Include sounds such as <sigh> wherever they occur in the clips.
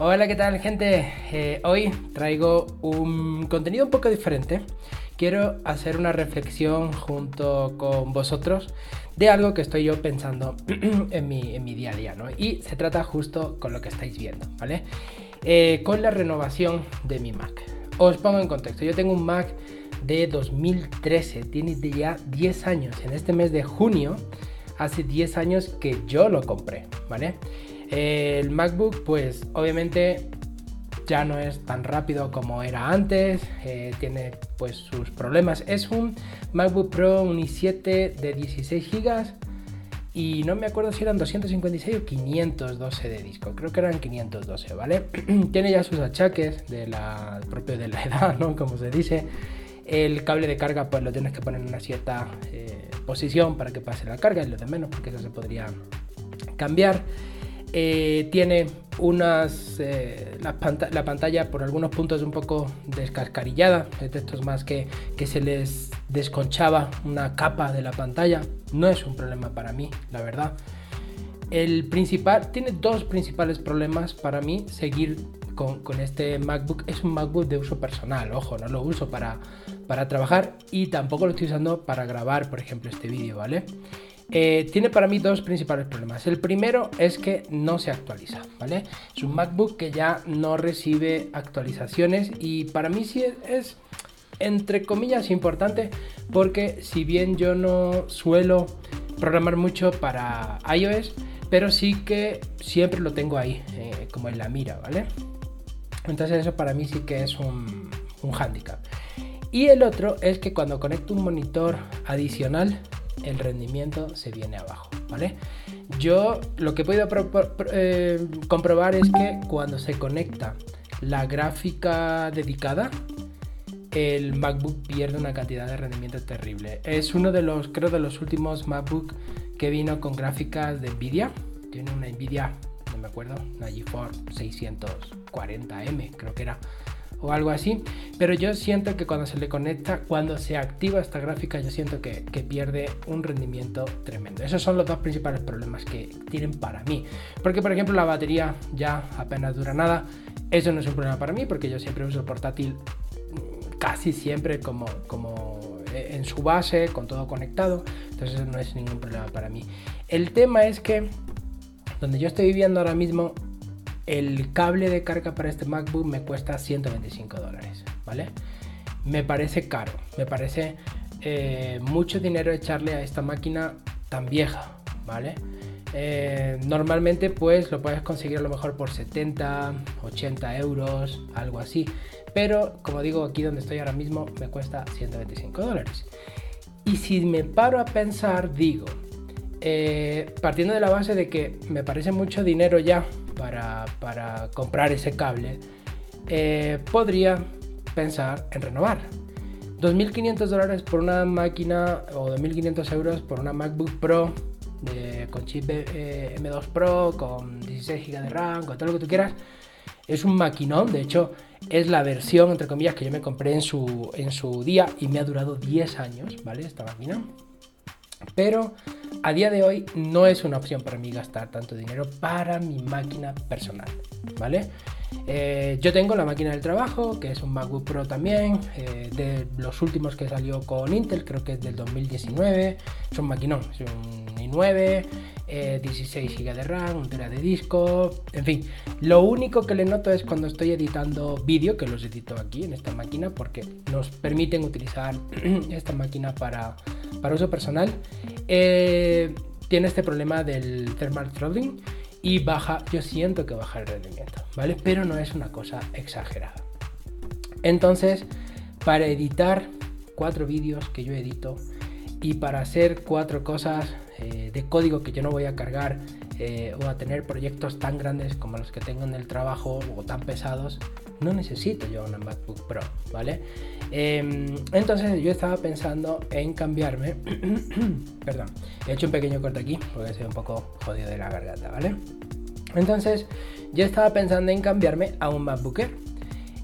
Hola, ¿qué tal gente? Eh, hoy traigo un contenido un poco diferente. Quiero hacer una reflexión junto con vosotros de algo que estoy yo pensando <clears throat> en mi, en mi día a día, ¿no? Y se trata justo con lo que estáis viendo, ¿vale? Eh, con la renovación de mi Mac. Os pongo en contexto, yo tengo un Mac de 2013, tiene ya 10 años. En este mes de junio, hace 10 años que yo lo compré, ¿vale? El MacBook, pues obviamente ya no es tan rápido como era antes, eh, tiene pues sus problemas. Es un MacBook Pro un i7 de 16 GB y no me acuerdo si eran 256 o 512 de disco, creo que eran 512, ¿vale? <clears throat> tiene ya sus achaques de la propio de la <laughs> edad, ¿no? Como se dice. El cable de carga pues lo tienes que poner en una cierta eh, posición para que pase la carga, y lo de menos porque eso se podría cambiar. Eh, tiene unas. Eh, la, pantalla por algunos puntos un poco descascarillada. Es de estos más que, que se les desconchaba una capa de la pantalla. No es un problema para mí, la verdad. El principal. Tiene dos principales problemas para mí seguir con, con, este MacBook. Es un MacBook de uso personal, ojo, no lo uso para, para trabajar y tampoco lo estoy usando para grabar, por ejemplo, este vídeo, ¿vale? Eh, tiene para mí dos principales problemas. El primero es que no se actualiza, ¿vale? Es un MacBook que ya no recibe actualizaciones y para mí sí es, entre comillas importante porque si bien yo no suelo programar mucho para iOS, pero sí que siempre lo tengo ahí, eh, como en la mira, ¿vale? Entonces eso para mí sí que es un, un handicap. Y el otro es que cuando conecto un monitor adicional el rendimiento se viene abajo, ¿vale? Yo lo que he podido eh, comprobar es que cuando se conecta la gráfica dedicada, el MacBook pierde una cantidad de rendimiento terrible. Es uno de los, creo, de los últimos MacBook que vino con gráficas de Nvidia. Tiene una Nvidia, no me acuerdo, una GeForce 640M, creo que era o algo así. Pero yo siento que cuando se le conecta, cuando se activa esta gráfica, yo siento que, pierde un rendimiento tremendo. Esos son los dos principales problemas que tienen para mí. Porque, por ejemplo, la batería ya apenas dura nada. Eso no es un problema para mí porque yo siempre uso el portátil casi siempre como, como en su base, con todo conectado. Entonces no es ningún problema para mí. El tema es que donde yo estoy viviendo ahora mismo el cable de carga para este MacBook me cuesta 125 dólares, ¿vale? Me parece caro, me parece eh, mucho dinero echarle a esta máquina tan vieja, ¿vale? Eh, normalmente pues lo puedes conseguir a lo mejor por 70, 80 euros, algo así. Pero como digo, aquí donde estoy ahora mismo me cuesta 125 dólares. Y si me paro a pensar, digo, eh, partiendo de la base de que me parece mucho dinero ya para, comprar ese cable, eh, podría pensar en renovar. 2.500 dólares por una máquina o 2.500 euros por una MacBook Pro con chip eh, M2 Pro, con 16 GB de RAM, con todo lo que tú quieras. Es un maquinón, de hecho es la versión, entre comillas, que yo me compré en su, en su día y me ha durado 10 años, ¿vale? Esta máquina. Pero a día de hoy no es una opción para mí gastar tanto dinero para mi máquina personal, ¿vale? Eh, yo tengo la máquina del trabajo, que es un MacBook Pro también, eh, de los últimos que salió con Intel, creo que es del 2019, es un maquinón, es un i9, 16 GB de RAM, un tera de disco, en fin. Lo único que le noto es cuando estoy editando vídeo, que los edito aquí en esta máquina, porque nos permiten utilizar <clears throat> esta máquina para, para uso personal. Eh, tiene este problema del thermal throttling y baja, yo siento que baja el rendimiento, ¿vale? Pero no es una cosa exagerada. Entonces, para editar cuatro vídeos que yo edito y para hacer cuatro cosas eh, de código que yo no voy a cargar eh, o a tener proyectos tan grandes como los que tengo en el trabajo o tan pesados, no necesito yo una MacBook Pro, ¿vale? Em, entonces yo estaba pensando en cambiarme, <clears throat> perdón, he hecho un pequeño corte aquí porque estoy un poco jodido de la garganta, ¿vale? Entonces yo estaba pensando en cambiarme a un MacBook Air.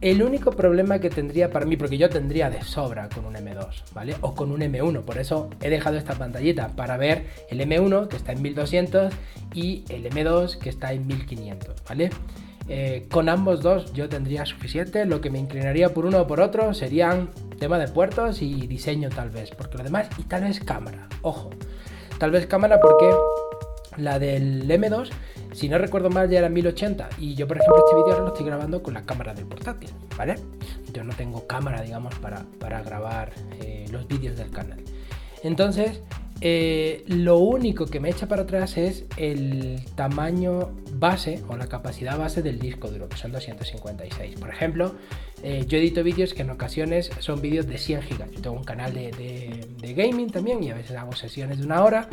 El único problema que tendría para mí, porque yo tendría de sobra con un M2, ¿vale? O con un M1, por eso he dejado esta pantallita para ver el M1 que está en 1200 y el M2 que está en 1500, ¿vale? Eh, con ambos dos yo tendría suficiente, lo que me inclinaría por uno o por otro serían tema de puertos y diseño tal vez, porque lo demás, y tal vez cámara, ojo, tal vez cámara porque la del M2, si no recuerdo mal, ya era 1080 y yo por ejemplo este vídeo lo estoy grabando con la cámara del portátil, ¿vale? Yo no tengo cámara, digamos, para, para grabar eh, los vídeos del canal. Entonces, eh, lo único que me echa para atrás es el tamaño base o la capacidad base del disco duro, que son 256. Por ejemplo, eh, yo edito vídeos que en ocasiones son vídeos de 100 GB. Yo tengo un canal de, gaming también y a veces hago sesiones de una hora.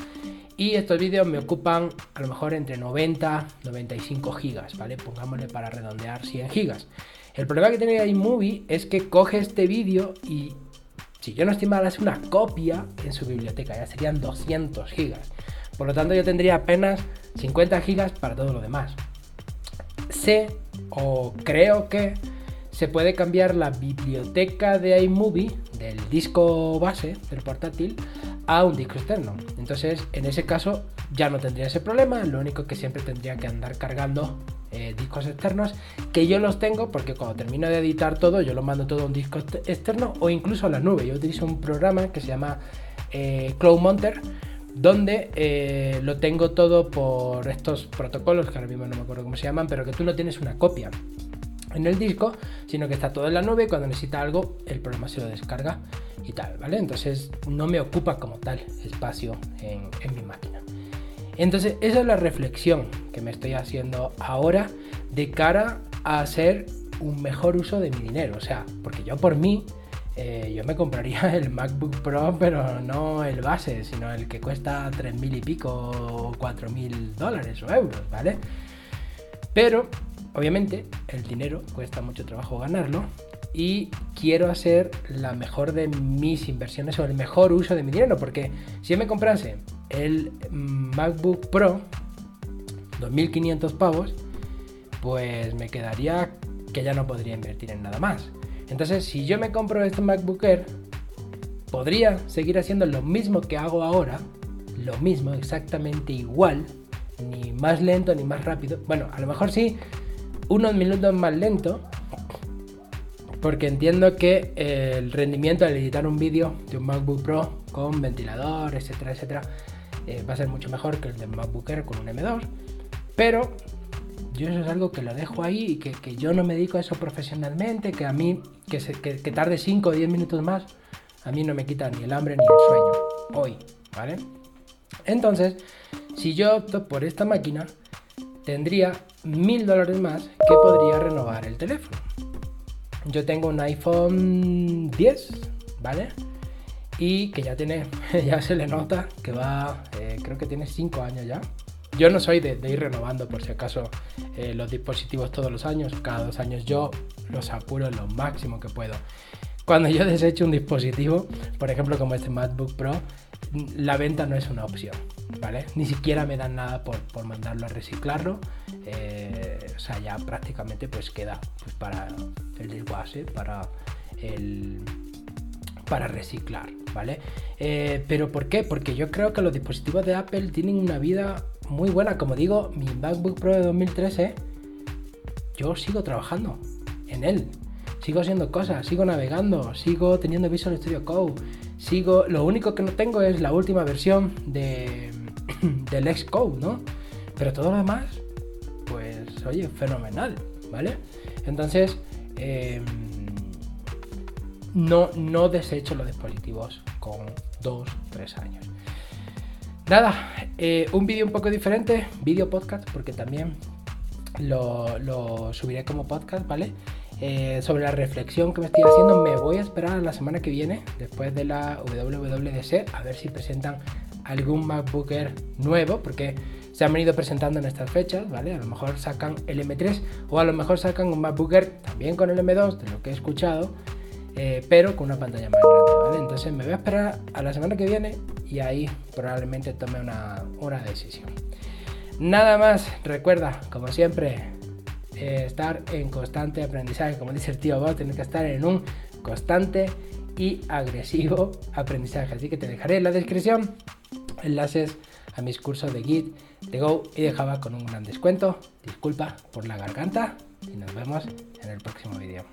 Y estos vídeos me ocupan a lo mejor entre 90 95 GB, ¿vale? Pongámosle para redondear 100 GB. El problema que tiene iMovie es que coge este vídeo y si yo no estoy hace una copia en su biblioteca, ya serían 200 gigas. Por lo tanto, yo tendría apenas 50 gigas para todo lo demás. Sé o creo que se puede cambiar la biblioteca de iMovie del disco base del portátil a un disco externo. Entonces, en ese caso ya no tendría ese problema, lo único que siempre tendría que andar cargando eh, discos externos, que yo los tengo porque cuando termino de editar todo, yo lo mando todo a un disco externo o incluso a la nube. Yo utilizo un programa que se llama eh, Cloud Monter, donde eh, lo tengo todo por estos protocolos, que ahora mismo no me acuerdo cómo se llaman, pero que tú no tienes una copia en el disco, sino que está todo en la nube. Cuando necesita algo, el programa se lo descarga y tal, ¿vale? Entonces no me ocupa como tal espacio en mi máquina. Entonces, esa es la reflexión que me estoy haciendo ahora de cara a hacer un mejor uso de mi dinero. O sea, porque yo por mí, eh, yo me compraría <laughs> el MacBook Pro, pero no el base, sino el que cuesta 3.000 y pico o 4.000 dólares o euros, ¿vale? Pero, obviamente, el dinero cuesta mucho trabajo ganarlo y quiero hacer la mejor de mis inversiones o el mejor uso de mi dinero, porque si yo me comprase el MacBook Pro, 2500 pavos, pues me quedaría que ya no podría invertir en nada más. Entonces, si yo me compro este MacBook Air, podría seguir haciendo lo mismo que hago ahora, lo mismo, exactamente igual, ni más lento ni más rápido. Bueno, a lo mejor sí, unos minutos más lento, porque entiendo que el rendimiento al editar un vídeo de un MacBook Pro con ventilador, etcétera, etcétera, eh, va a ser mucho mejor que el de MacBook Air con un M2, pero yo eso es algo que lo dejo ahí y que, yo no me dedico a eso profesionalmente, que a mí, que, que, tarde 5 o 10 minutos más, a mí no me quita ni el hambre ni el sueño, hoy, ¿vale? Entonces, si yo opto por esta máquina, tendría mil dólares más que podría renovar el teléfono. Yo tengo un iPhone 10, ¿vale? y que ya tiene, <laughs> ya se le nota que va, eh, creo que tiene 5 años ya. Yo no soy de, ir renovando por si acaso eh, los dispositivos todos los años, cada dos años yo los apuro lo máximo que puedo. Cuando yo desecho un dispositivo, por ejemplo como este MacBook Pro, la venta no es una opción, Ni siquiera me dan nada por, por mandarlo a reciclarlo. Eh, o sea, ya prácticamente pues queda pues, para el desguace, para el, para reciclar, ¿vale? Eh, pero ¿por qué? Porque yo creo que los dispositivos de Apple tienen una vida muy buena. Como digo, mi MacBook Pro de 2013, yo sigo trabajando en él. Sigo haciendo cosas, sigo navegando, sigo teniendo Visual Studio Code, sigo... Lo único que no tengo es la última versión de, <clears throat> del Xcode, ¿no? Pero todo lo demás, pues, oye, fenomenal, ¿vale? Entonces, eh, no, no desecho los dispositivos con 2, 3 años. Nada, eh, un vídeo un poco diferente, vídeo podcast, porque también lo, subiré como podcast, ¿vale? Eh, sobre la reflexión que me estoy haciendo, me voy a esperar la semana que viene, después de la WWDC, a ver si presentan algún MacBook Air nuevo, porque se han venido presentando en estas fechas, ¿vale? A lo mejor sacan el M3 o a lo mejor sacan un MacBook Air también con el M2, de lo que he escuchado, eh, pero con una pantalla más grande, ¿vale? Entonces me voy a esperar a la semana que viene y ahí probablemente tome una, decisión. Nada más, recuerda, como siempre, eh, estar en constante aprendizaje, como dice el tío Bob, tener que estar en un constante y agresivo aprendizaje. Así que te dejaré en la descripción enlaces a mis cursos de Git, de Go y de Java con un gran descuento. Disculpa por la garganta y nos vemos en el próximo vídeo.